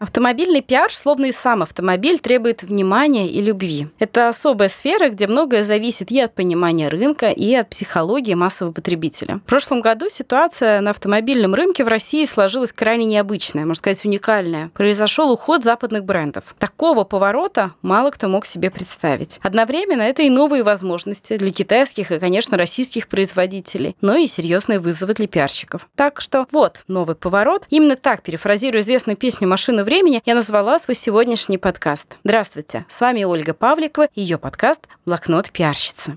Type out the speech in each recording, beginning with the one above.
Автомобильный пиар, словно и сам автомобиль, требует внимания и любви. Это особая сфера, где многое зависит и от понимания рынка, и от психологии массового потребителя. В прошлом году ситуация на автомобильном рынке в России сложилась крайне необычная, можно сказать, уникальная. Произошел уход западных брендов. Такого поворота мало кто мог себе представить. Одновременно это и новые возможности для китайских и, конечно, российских производителей, но и серьезные вызовы для пиарщиков. Так что вот новый поворот. Именно так, перефразирую известную песню «Машина времени я назвала свой сегодняшний подкаст. Здравствуйте, с вами Ольга Павликова и ее подкаст «Блокнот пиарщицы».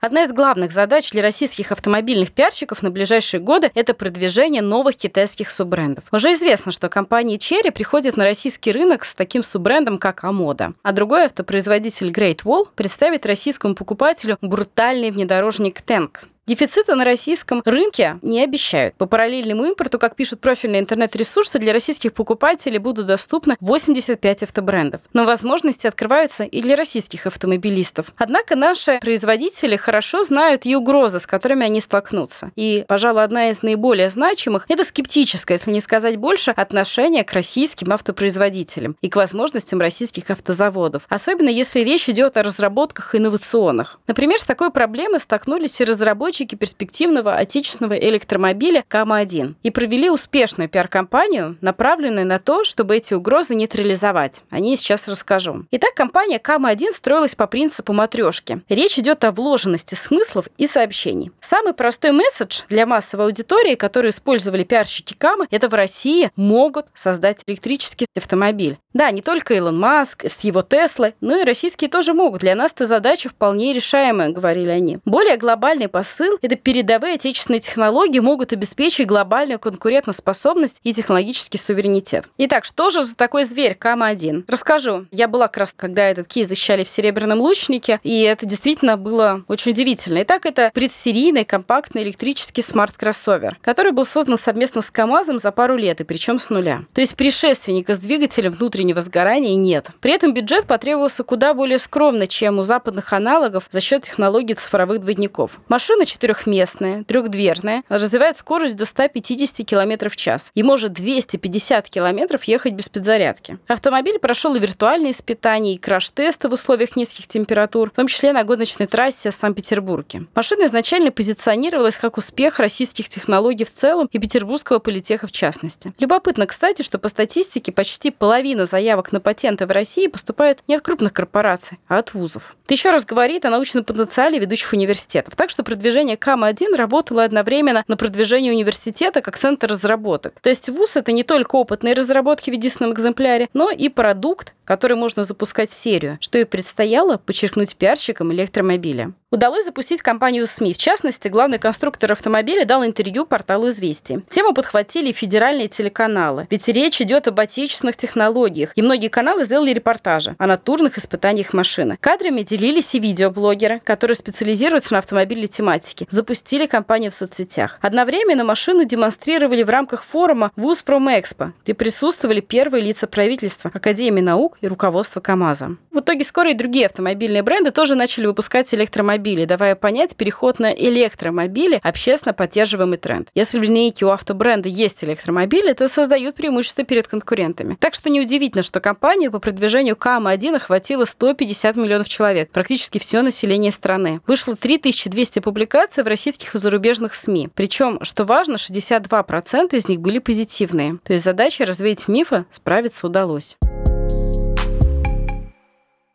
Одна из главных задач для российских автомобильных пиарщиков на ближайшие годы – это продвижение новых китайских суббрендов. Уже известно, что компания Cherry приходит на российский рынок с таким суббрендом, как Амода. А другой автопроизводитель Great Wall представит российскому покупателю брутальный внедорожник Tank. Дефицита на российском рынке не обещают. По параллельному импорту, как пишут профильные интернет-ресурсы, для российских покупателей будут доступны 85 автобрендов. Но возможности открываются и для российских автомобилистов. Однако наши производители хорошо знают и угрозы, с которыми они столкнутся. И, пожалуй, одна из наиболее значимых – это скептическое, если не сказать больше, отношение к российским автопроизводителям и к возможностям российских автозаводов. Особенно если речь идет о разработках инновационных. Например, с такой проблемой столкнулись и разработчики разработчики перспективного отечественного электромобиля КАМА-1 и провели успешную пиар-компанию, направленную на то, чтобы эти угрозы нейтрализовать. О ней сейчас расскажу. Итак, компания КАМА-1 строилась по принципу матрешки. Речь идет о вложенности смыслов и сообщений. Самый простой месседж для массовой аудитории, который использовали пиарщики КАМА, это в России могут создать электрический автомобиль. Да, не только Илон Маск с его Теслой, но и российские тоже могут. Для нас эта задача вполне решаемая, говорили они. Более глобальный посыл посыл – это передовые отечественные технологии могут обеспечить глобальную конкурентоспособность и технологический суверенитет. Итак, что же за такой зверь КАМ-1? Расскажу. Я была как раз, когда этот кейс защищали в «Серебряном лучнике», и это действительно было очень удивительно. Итак, это предсерийный компактный электрический смарт-кроссовер, который был создан совместно с КАМАЗом за пару лет, и причем с нуля. То есть предшественника с двигателем внутреннего сгорания нет. При этом бюджет потребовался куда более скромно, чем у западных аналогов за счет технологий цифровых двойников. Машина четырехместная, трехдверная, развивает скорость до 150 км в час и может 250 км ехать без подзарядки. Автомобиль прошел и виртуальные испытания, и краш-тесты в условиях низких температур, в том числе на гоночной трассе в Санкт-Петербурге. Машина изначально позиционировалась как успех российских технологий в целом и петербургского политеха в частности. Любопытно, кстати, что по статистике почти половина заявок на патенты в России поступают не от крупных корпораций, а от вузов. Это еще раз говорит о научном потенциале ведущих университетов. Так что продвижение компания КАМ-1 работала одновременно на продвижении университета как центр разработок. То есть ВУЗ — это не только опытные разработки в единственном экземпляре, но и продукт, который можно запускать в серию, что и предстояло подчеркнуть пиарщикам электромобиля. Удалось запустить компанию СМИ. В частности, главный конструктор автомобиля дал интервью порталу «Известия». Тему подхватили федеральные телеканалы. Ведь речь идет об отечественных технологиях. И многие каналы сделали репортажи о натурных испытаниях машины. Кадрами делились и видеоблогеры, которые специализируются на автомобильной тематике. Запустили компанию в соцсетях. Одновременно машину демонстрировали в рамках форума ВУЗ Промэкспо, где присутствовали первые лица правительства, Академии наук и руководство КАМАЗа. В итоге скоро и другие автомобильные бренды тоже начали выпускать электромобили автомобилей, давая понять переход на электромобили – общественно поддерживаемый тренд. Если в линейке у автобренда есть электромобили, то создают преимущество перед конкурентами. Так что неудивительно, что компанию по продвижению КАМ-1 охватило 150 миллионов человек, практически все население страны. Вышло 3200 публикаций в российских и зарубежных СМИ. Причем, что важно, 62% из них были позитивные. То есть задача развеять мифы справиться удалось.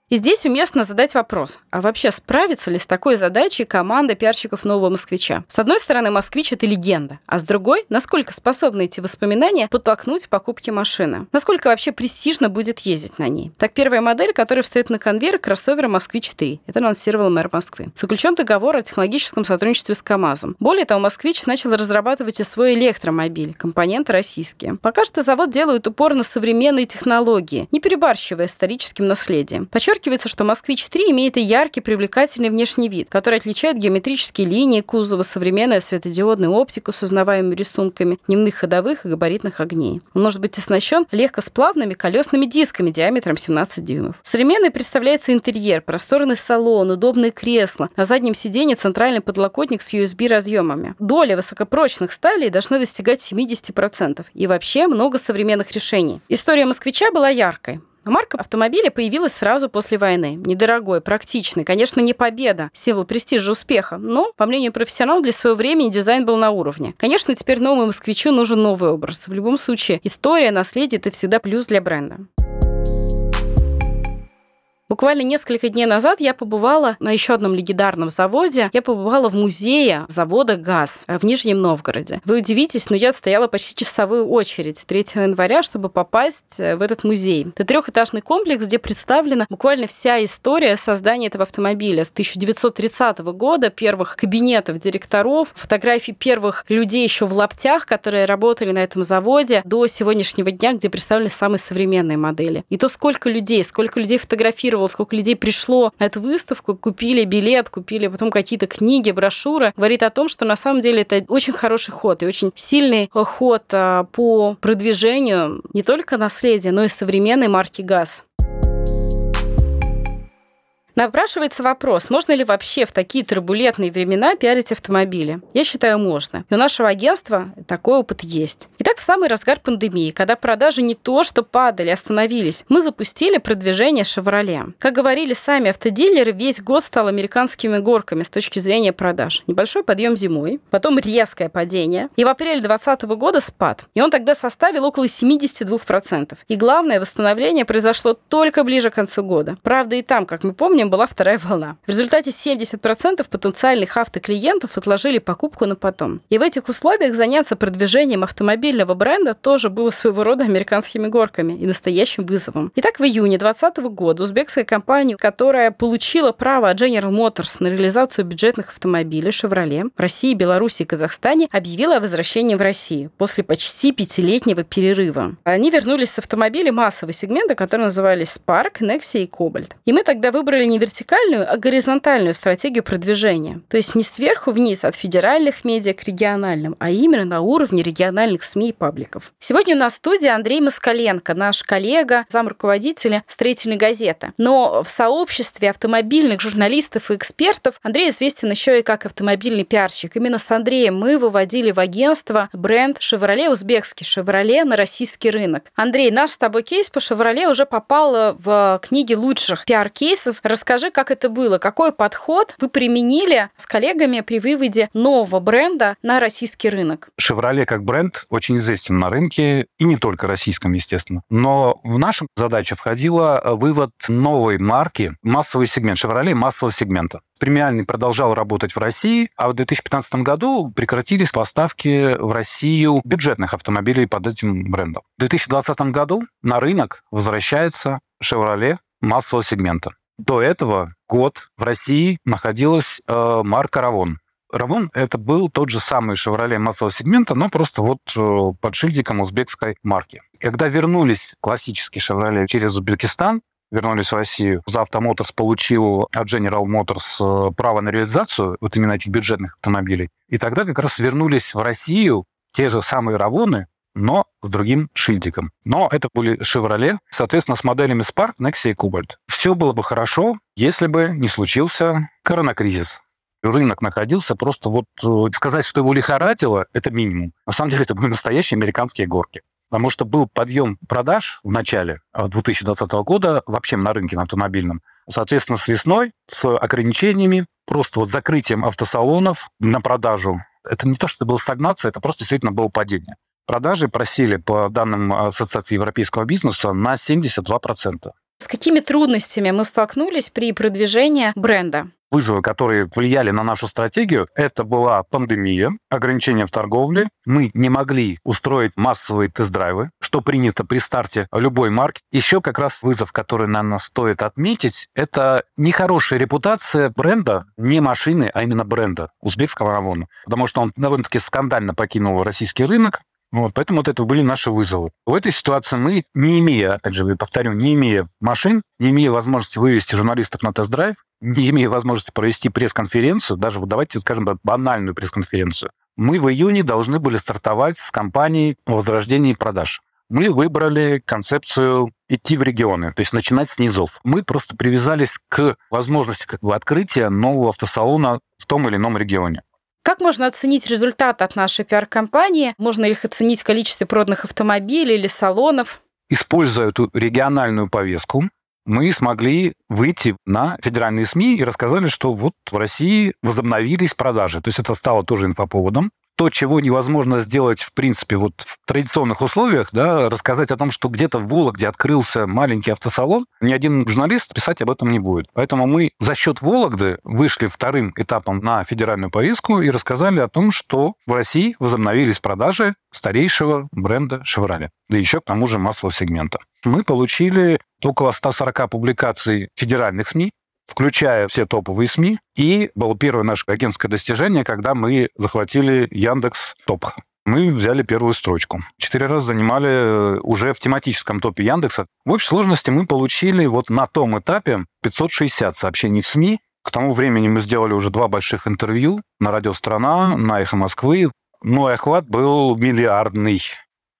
И здесь уместно задать вопрос, а вообще справится ли с такой задачей команда пиарщиков нового москвича? С одной стороны, москвич – это легенда, а с другой, насколько способны эти воспоминания подтолкнуть покупки машины? Насколько вообще престижно будет ездить на ней? Так, первая модель, которая встает на конвейер кроссовера «Москвич-3». Это анонсировал мэр Москвы. Заключен договор о технологическом сотрудничестве с КАМАЗом. Более того, «Москвич» начал разрабатывать и свой электромобиль, компоненты российские. Пока что завод делает упор на современные технологии, не перебарщивая историческим наследием. Подчеркивается, что «Москвич-3» имеет и яркий, привлекательный внешний вид, который отличает геометрические линии кузова, современная светодиодная оптика с узнаваемыми рисунками дневных ходовых и габаритных огней. Он может быть оснащен легкосплавными колесными дисками диаметром 17 дюймов. Современный представляется интерьер, просторный салон, удобные кресла, на заднем сиденье центральный подлокотник с USB-разъемами. Доля высокопрочных сталей должна достигать 70%. И вообще много современных решений. История москвича была яркой. Марка автомобиля появилась сразу после войны. Недорогой, практичный. Конечно, не победа, символ престижа успеха, но, по мнению профессионалов, для своего времени дизайн был на уровне. Конечно, теперь новому москвичу нужен новый образ. В любом случае, история, наследие – это всегда плюс для бренда. Буквально несколько дней назад я побывала на еще одном легендарном заводе. Я побывала в музее завода «ГАЗ» в Нижнем Новгороде. Вы удивитесь, но я стояла почти часовую очередь 3 января, чтобы попасть э, в этот музей. Это трехэтажный комплекс, где представлена буквально вся история создания этого автомобиля с 1930 года, первых кабинетов директоров, фотографий первых людей еще в лаптях, которые работали на этом заводе, до сегодняшнего дня, где представлены самые современные модели. И то, сколько людей, сколько людей фотографировали фотографировал, сколько людей пришло на эту выставку, купили билет, купили потом какие-то книги, брошюры, говорит о том, что на самом деле это очень хороший ход и очень сильный ход а, по продвижению не только наследия, но и современной марки ГАЗ. Напрашивается вопрос, можно ли вообще в такие турбулентные времена пиарить автомобили? Я считаю, можно. И у нашего агентства такой опыт есть. Итак, в самый разгар пандемии, когда продажи не то что падали, остановились, мы запустили продвижение «Шевроле». Как говорили сами автодилеры, весь год стал американскими горками с точки зрения продаж. Небольшой подъем зимой, потом резкое падение, и в апреле 2020 года спад. И он тогда составил около 72%. И главное, восстановление произошло только ближе к концу года. Правда, и там, как мы помним, была вторая волна. В результате 70% потенциальных автоклиентов отложили покупку на потом. И в этих условиях заняться продвижением автомобильного бренда тоже было своего рода американскими горками и настоящим вызовом. Итак, в июне 2020 года узбекская компания, которая получила право от General Motors на реализацию бюджетных автомобилей Chevrolet в России, Беларуси и Казахстане, объявила о возвращении в Россию после почти пятилетнего перерыва. Они вернулись с автомобилей массового сегмента, которые назывались Spark, Nexia и Cobalt. И мы тогда выбрали не вертикальную, а горизонтальную стратегию продвижения. То есть не сверху вниз от федеральных медиа к региональным, а именно на уровне региональных СМИ и пабликов. Сегодня у нас в студии Андрей Москаленко, наш коллега, зам руководителя строительной газеты. Но в сообществе автомобильных журналистов и экспертов Андрей известен еще и как автомобильный пиарщик. Именно с Андреем мы выводили в агентство бренд «Шевроле», узбекский «Шевроле» на российский рынок. Андрей, наш с тобой кейс по «Шевроле» уже попал в книги лучших пиар-кейсов. Расскажи, как это было, какой подход вы применили с коллегами при выводе нового бренда на российский рынок? «Шевроле» как бренд очень известен на рынке, и не только российском, естественно. Но в нашу задачу входила э, вывод новой марки, массовый сегмент, «Шевроле» массового сегмента. Премиальный продолжал работать в России, а в 2015 году прекратились поставки в Россию бюджетных автомобилей под этим брендом. В 2020 году на рынок возвращается «Шевроле» массового сегмента. До этого год в России находилась э, марка «Равон». «Равон» — это был тот же самый «Шевроле» массового сегмента, но просто вот э, под шильдиком узбекской марки. Когда вернулись классические «Шевроле» через Узбекистан, вернулись в Россию, Завто Моторс получил от General Motors э, право на реализацию вот именно этих бюджетных автомобилей. И тогда как раз вернулись в Россию те же самые «Равоны», но с другим шильдиком. Но это были «Шевроле», соответственно, с моделями Spark, Nexia и Cobalt. Все было бы хорошо, если бы не случился коронакризис. Рынок находился просто вот... Э, сказать, что его лихорадило, это минимум. На самом деле это были настоящие американские горки. Потому что был подъем продаж в начале 2020 э, года вообще на рынке на автомобильном. Соответственно, с весной, с ограничениями, просто вот закрытием автосалонов на продажу. Это не то, что это была стагнация, это просто действительно было падение. Продажи просили, по данным Ассоциации европейского бизнеса, на 72%. С какими трудностями мы столкнулись при продвижении бренда? Вызовы, которые влияли на нашу стратегию, это была пандемия, ограничения в торговле. Мы не могли устроить массовые тест-драйвы, что принято при старте любой марки. Еще как раз вызов, который, наверное, стоит отметить, это нехорошая репутация бренда, не машины, а именно бренда узбекского Авона. Потому что он довольно-таки скандально покинул российский рынок, вот, поэтому вот это были наши вызовы. В этой ситуации мы, не имея, опять же, повторю, не имея машин, не имея возможности вывести журналистов на тест-драйв, не имея возможности провести пресс-конференцию, даже вот давайте скажем банальную пресс-конференцию, мы в июне должны были стартовать с кампанией возрождения продаж. Мы выбрали концепцию идти в регионы, то есть начинать с низов. Мы просто привязались к возможности как бы, открытия нового автосалона в том или ином регионе. Как можно оценить результат от нашей пиар-компании? Можно ли их оценить в количестве проданных автомобилей или салонов? Используя эту региональную повестку, мы смогли выйти на федеральные СМИ и рассказали, что вот в России возобновились продажи. То есть это стало тоже инфоповодом то, чего невозможно сделать, в принципе, вот в традиционных условиях, да, рассказать о том, что где-то в Вологде открылся маленький автосалон, ни один журналист писать об этом не будет. Поэтому мы за счет Вологды вышли вторым этапом на федеральную повестку и рассказали о том, что в России возобновились продажи старейшего бренда Chevrolet, да еще к тому же массового сегмента. Мы получили около 140 публикаций федеральных СМИ, включая все топовые СМИ. И было первое наше агентское достижение, когда мы захватили Яндекс Топ. Мы взяли первую строчку. Четыре раза занимали э, уже в тематическом топе Яндекса. В общей сложности мы получили вот на том этапе 560 сообщений в СМИ. К тому времени мы сделали уже два больших интервью на радио «Страна», на «Эхо Москвы». Но охват был миллиардный.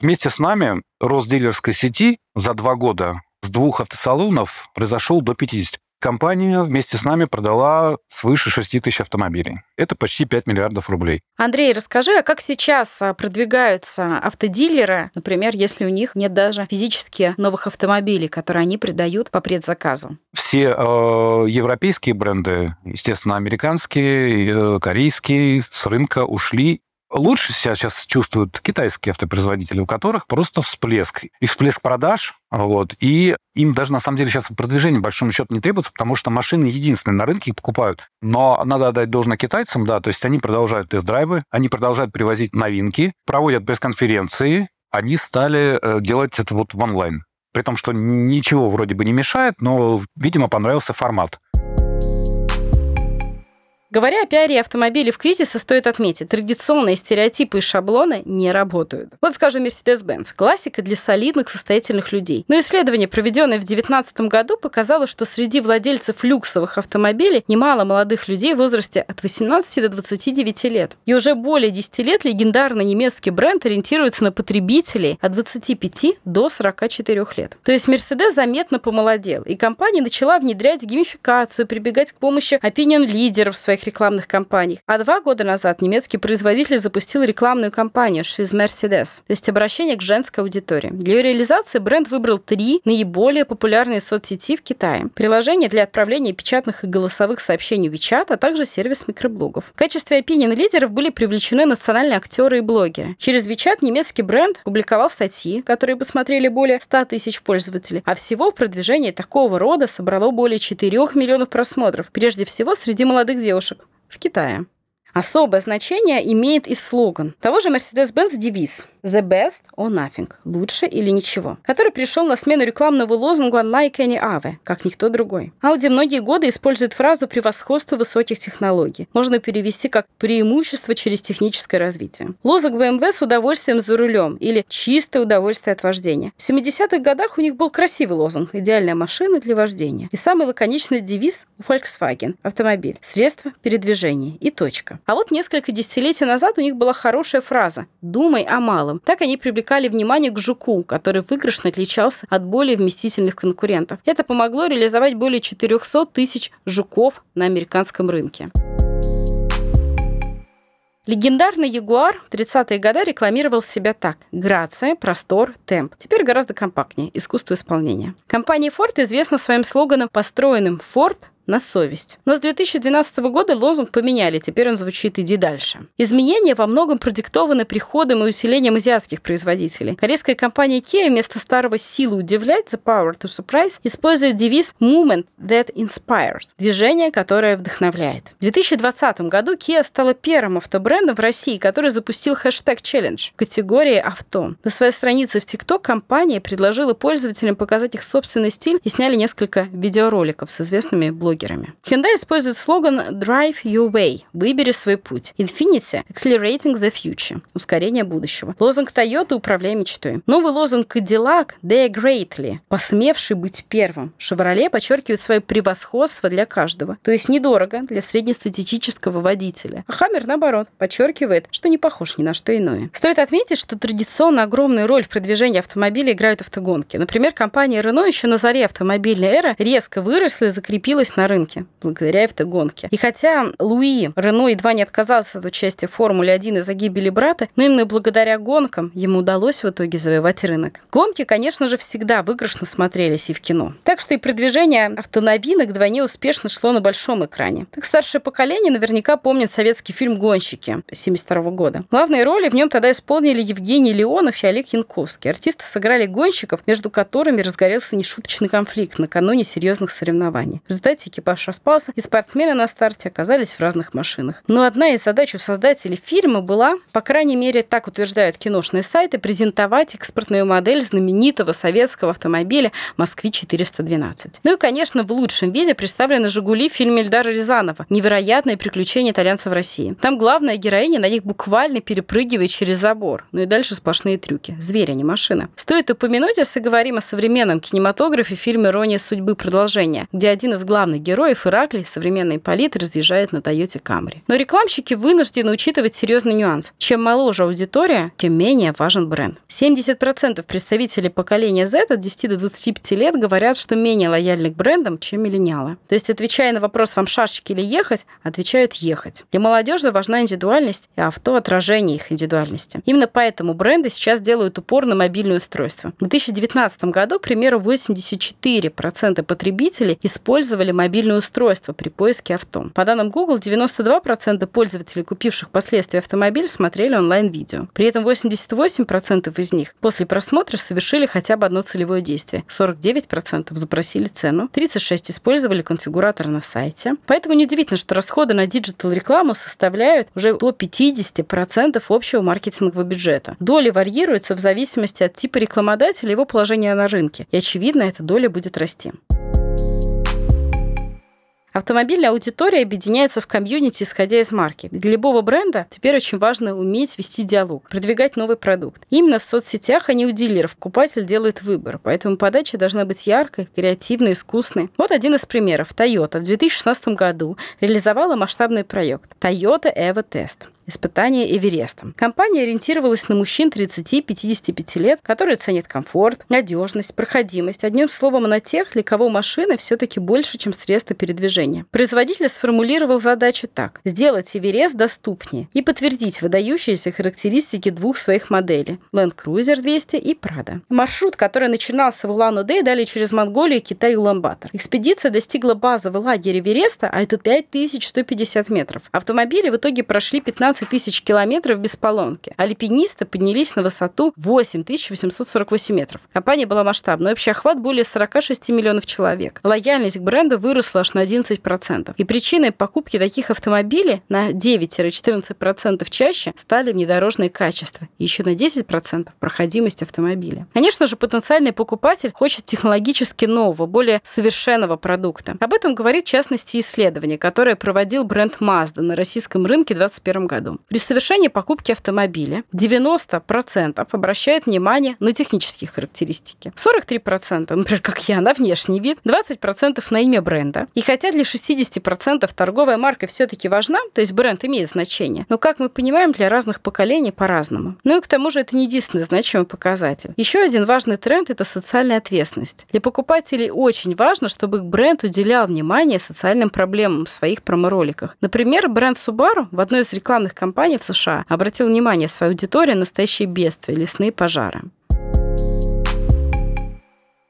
Вместе с нами рост дилерской сети за два года с двух автосалонов произошел до 50. Компания вместе с нами продала свыше 6 тысяч автомобилей. Это почти 5 миллиардов рублей. Андрей, расскажи, а как сейчас а, продвигаются автодилеры, например, если у них нет даже физически новых автомобилей, которые они придают по предзаказу? Все э, европейские бренды, естественно, американские, э, корейские, с рынка ушли Лучше себя сейчас чувствуют китайские автопроизводители, у которых просто всплеск. И всплеск продаж, вот, и им даже на самом деле сейчас продвижение большому счету не требуется, потому что машины единственные на рынке их покупают. Но надо отдать должное китайцам, да, то есть они продолжают тест-драйвы, они продолжают привозить новинки, проводят пресс-конференции, они стали э, делать это вот в онлайн. При том, что ничего вроде бы не мешает, но, видимо, понравился формат. Говоря о пиаре автомобилей в кризисе, стоит отметить, традиционные стереотипы и шаблоны не работают. Вот, скажем, Mercedes-Benz – классика для солидных, состоятельных людей. Но исследование, проведенное в 2019 году, показало, что среди владельцев люксовых автомобилей немало молодых людей в возрасте от 18 до 29 лет. И уже более 10 лет легендарный немецкий бренд ориентируется на потребителей от 25 до 44 лет. То есть Mercedes заметно помолодел, и компания начала внедрять геймификацию, прибегать к помощи опинион-лидеров в своих своих рекламных кампаниях. А два года назад немецкий производитель запустил рекламную кампанию «She's Mercedes», то есть обращение к женской аудитории. Для ее реализации бренд выбрал три наиболее популярные соцсети в Китае. Приложение для отправления печатных и голосовых сообщений WeChat, а также сервис микроблогов. В качестве опинион-лидеров были привлечены национальные актеры и блогеры. Через WeChat немецкий бренд публиковал статьи, которые посмотрели более 100 тысяч пользователей, а всего продвижение такого рода собрало более 4 миллионов просмотров, прежде всего среди молодых девушек в Китае. Особое значение имеет и слоган того же Mercedes-Benz девиз The best or nothing. Лучше или ничего. Который пришел на смену рекламного лозунгу Unlike any other, как никто другой. Audi многие годы использует фразу превосходство высоких технологий. Можно перевести как преимущество через техническое развитие. Лозунг BMW с удовольствием за рулем или чистое удовольствие от вождения. В 70-х годах у них был красивый лозунг «Идеальная машина для вождения». И самый лаконичный девиз у Volkswagen – автомобиль, средство передвижения и точка. А вот несколько десятилетий назад у них была хорошая фраза «Думай о малом» целом. Так они привлекали внимание к жуку, который выигрышно отличался от более вместительных конкурентов. Это помогло реализовать более 400 тысяч жуков на американском рынке. Легендарный Ягуар в 30-е годы рекламировал себя так. Грация, простор, темп. Теперь гораздо компактнее. Искусство исполнения. Компания Ford известна своим слоганом «Построенным Ford на совесть. Но с 2012 года лозунг поменяли, теперь он звучит «иди дальше». Изменения во многом продиктованы приходом и усилением азиатских производителей. Корейская компания Kia вместо старого «силы удивлять» «The Power to Surprise» использует девиз «Movement that inspires» – движение, которое вдохновляет. В 2020 году Kia стала первым автобрендом в России, который запустил хэштег челлендж в категории авто. На своей странице в TikTok компания предложила пользователям показать их собственный стиль и сняли несколько видеороликов с известными блогерами. Hyundai использует слоган Drive Your Way – выбери свой путь. Infiniti – Accelerating the Future – ускорение будущего. Лозунг Toyota – управляй мечтой. Новый лозунг Cadillac – Dare Greatly – посмевший быть первым. Chevrolet подчеркивает свое превосходство для каждого. То есть недорого для среднестатистического водителя. А Хаммер, наоборот, подчеркивает, что не похож ни на что иное. Стоит отметить, что традиционно огромную роль в продвижении автомобиля играют автогонки. Например, компания Renault еще на заре автомобильной эры резко выросла и закрепилась на рынке благодаря автогонке. И хотя Луи Рено едва не отказался от участия в Формуле-1 из-за гибели брата, но именно благодаря гонкам ему удалось в итоге завоевать рынок. Гонки, конечно же, всегда выигрышно смотрелись и в кино. Так что и продвижение автоновинок вдвойне успешно шло на большом экране. Так старшее поколение наверняка помнит советский фильм «Гонщики» 1972 года. Главные роли в нем тогда исполнили Евгений Леонов и Олег Янковский. Артисты сыграли гонщиков, между которыми разгорелся нешуточный конфликт накануне серьезных соревнований. В результате экипаж распался, и спортсмены на старте оказались в разных машинах. Но одна из задач у создателей фильма была, по крайней мере, так утверждают киношные сайты, презентовать экспортную модель знаменитого советского автомобиля «Москвич-412». Ну и, конечно, в лучшем виде представлены «Жигули» в фильме Эльдара Рязанова «Невероятные приключения итальянцев в России». Там главная героиня на них буквально перепрыгивает через забор. Ну и дальше сплошные трюки. Зверь, а не машина. Стоит упомянуть, если говорим о современном кинематографе, фильм «Ирония судьбы. Продолжение», где один из главных героев, Ираклий, современный полит, разъезжает на Тойоте Камри. Но рекламщики вынуждены учитывать серьезный нюанс. Чем моложе аудитория, тем менее важен бренд. 70% представителей поколения Z от 10 до 25 лет говорят, что менее лояльны к брендам, чем миллениалы. То есть, отвечая на вопрос, вам шашечки или ехать, отвечают ехать. Для молодежи важна индивидуальность, и авто – отражение их индивидуальности. Именно поэтому бренды сейчас делают упор на мобильное устройство. В 2019 году, к примеру, 84% потребителей использовали мобильное устройство при поиске авто. По данным Google, 92% пользователей, купивших впоследствии автомобиль, смотрели онлайн-видео. При этом 88% из них после просмотра совершили хотя бы одно целевое действие. 49% запросили цену, 36% использовали конфигуратор на сайте. Поэтому неудивительно, что расходы на диджитал-рекламу составляют уже до 50% общего маркетингового бюджета. Доли варьируются в зависимости от типа рекламодателя и его положения на рынке. И, очевидно, эта доля будет расти. Автомобильная аудитория объединяется в комьюнити, исходя из марки. Для любого бренда теперь очень важно уметь вести диалог, продвигать новый продукт. Именно в соцсетях, а не у дилеров, покупатель делает выбор, поэтому подача должна быть яркой, креативной, искусной. Вот один из примеров. Toyota в 2016 году реализовала масштабный проект Toyota Evo Test испытания Эверестом. Компания ориентировалась на мужчин 30-55 лет, которые ценят комфорт, надежность, проходимость. Одним словом, на тех, для кого машины все-таки больше, чем средство передвижения. Производитель сформулировал задачу так. Сделать Эверест доступнее и подтвердить выдающиеся характеристики двух своих моделей – Land Cruiser 200 и Prado. Маршрут, который начинался в Улан-Удэ, далее через Монголию, Китай и Улан-Батор. Экспедиция достигла базового лагеря Эвереста, а это 5150 метров. Автомобили в итоге прошли 15 15 тысяч километров без поломки. Альпинисты поднялись на высоту 8848 метров. Компания была масштабной. Общий охват более 46 миллионов человек. Лояльность к бренду выросла аж на 11%. И причиной покупки таких автомобилей на 9-14% чаще стали внедорожные качества. И еще на 10% проходимость автомобиля. Конечно же, потенциальный покупатель хочет технологически нового, более совершенного продукта. Об этом говорит, в частности, исследование, которое проводил бренд Mazda на российском рынке в 2021 году году. При совершении покупки автомобиля 90% обращают внимание на технические характеристики. 43%, например, как я, на внешний вид, 20% на имя бренда. И хотя для 60% торговая марка все-таки важна, то есть бренд имеет значение, но, как мы понимаем, для разных поколений по-разному. Ну и к тому же это не единственный значимый показатель. Еще один важный тренд – это социальная ответственность. Для покупателей очень важно, чтобы их бренд уделял внимание социальным проблемам в своих промо-роликах. Например, бренд Subaru в одной из рекламных компаний в США обратил внимание своей аудитории на настоящие бедствия, лесные пожары.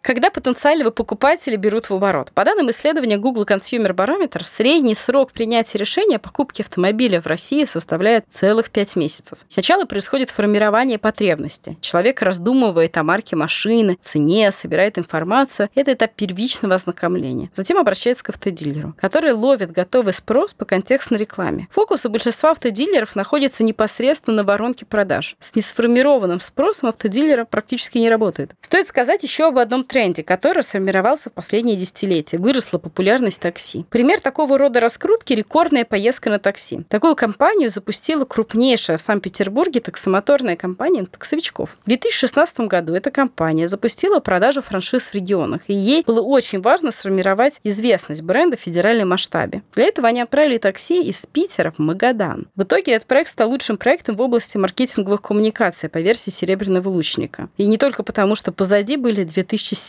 Когда потенциального покупателя берут в оборот? По данным исследования Google Consumer Barometer, средний срок принятия решения о покупке автомобиля в России составляет целых 5 месяцев. Сначала происходит формирование потребности. Человек раздумывает о марке машины, цене, собирает информацию. Это этап первичного ознакомления. Затем обращается к автодилеру, который ловит готовый спрос по контекстной рекламе. Фокус у большинства автодилеров находится непосредственно на воронке продаж. С несформированным спросом автодилера практически не работает. Стоит сказать еще об одном тренде, который сформировался в последние десятилетия. Выросла популярность такси. Пример такого рода раскрутки – рекордная поездка на такси. Такую компанию запустила крупнейшая в Санкт-Петербурге таксомоторная компания таксовичков. В 2016 году эта компания запустила продажу франшиз в регионах, и ей было очень важно сформировать известность бренда в федеральном масштабе. Для этого они отправили такси из Питера в Магадан. В итоге этот проект стал лучшим проектом в области маркетинговых коммуникаций по версии «Серебряного лучника». И не только потому, что позади были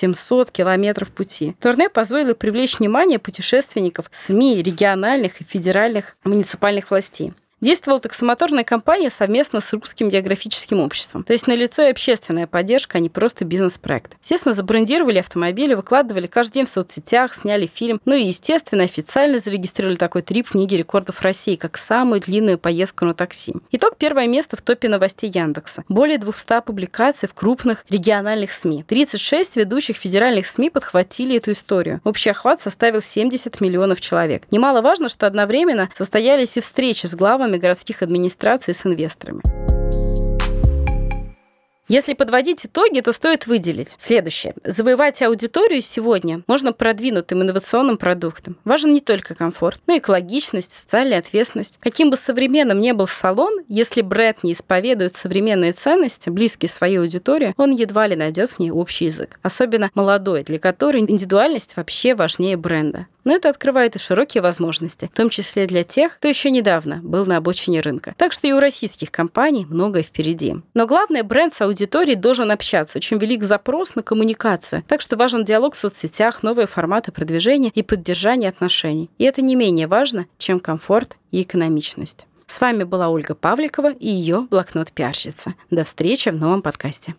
2700 километров пути. Турне позволило привлечь внимание путешественников СМИ, региональных и федеральных муниципальных властей. Действовала таксомоторная компания совместно с Русским географическим обществом. То есть налицо и общественная поддержка, а не просто бизнес-проект. Естественно, забрендировали автомобили, выкладывали каждый день в соцсетях, сняли фильм. Ну и, естественно, официально зарегистрировали такой трип в книге рекордов России, как самую длинную поездку на такси. Итог первое место в топе новостей Яндекса. Более 200 публикаций в крупных региональных СМИ. 36 ведущих федеральных СМИ подхватили эту историю. Общий охват составил 70 миллионов человек. Немаловажно, что одновременно состоялись и встречи с главами главами городских администраций с инвесторами. Если подводить итоги, то стоит выделить следующее. Завоевать аудиторию сегодня можно продвинутым инновационным продуктом. Важен не только комфорт, но и экологичность, социальная ответственность. Каким бы современным ни был салон, если бренд не исповедует современные ценности, близкие своей аудитории, он едва ли найдет с ней общий язык. Особенно молодой, для которой индивидуальность вообще важнее бренда. Но это открывает и широкие возможности, в том числе для тех, кто еще недавно был на обочине рынка. Так что и у российских компаний многое впереди. Но главное, бренд с аудиторией должен общаться. Очень велик запрос на коммуникацию. Так что важен диалог в соцсетях, новые форматы продвижения и поддержания отношений. И это не менее важно, чем комфорт и экономичность. С вами была Ольга Павликова и ее блокнот пиарщица. До встречи в новом подкасте.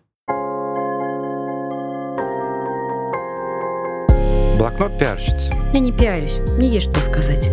Блокнот пиарщицы. Я не пиарюсь, мне есть что сказать.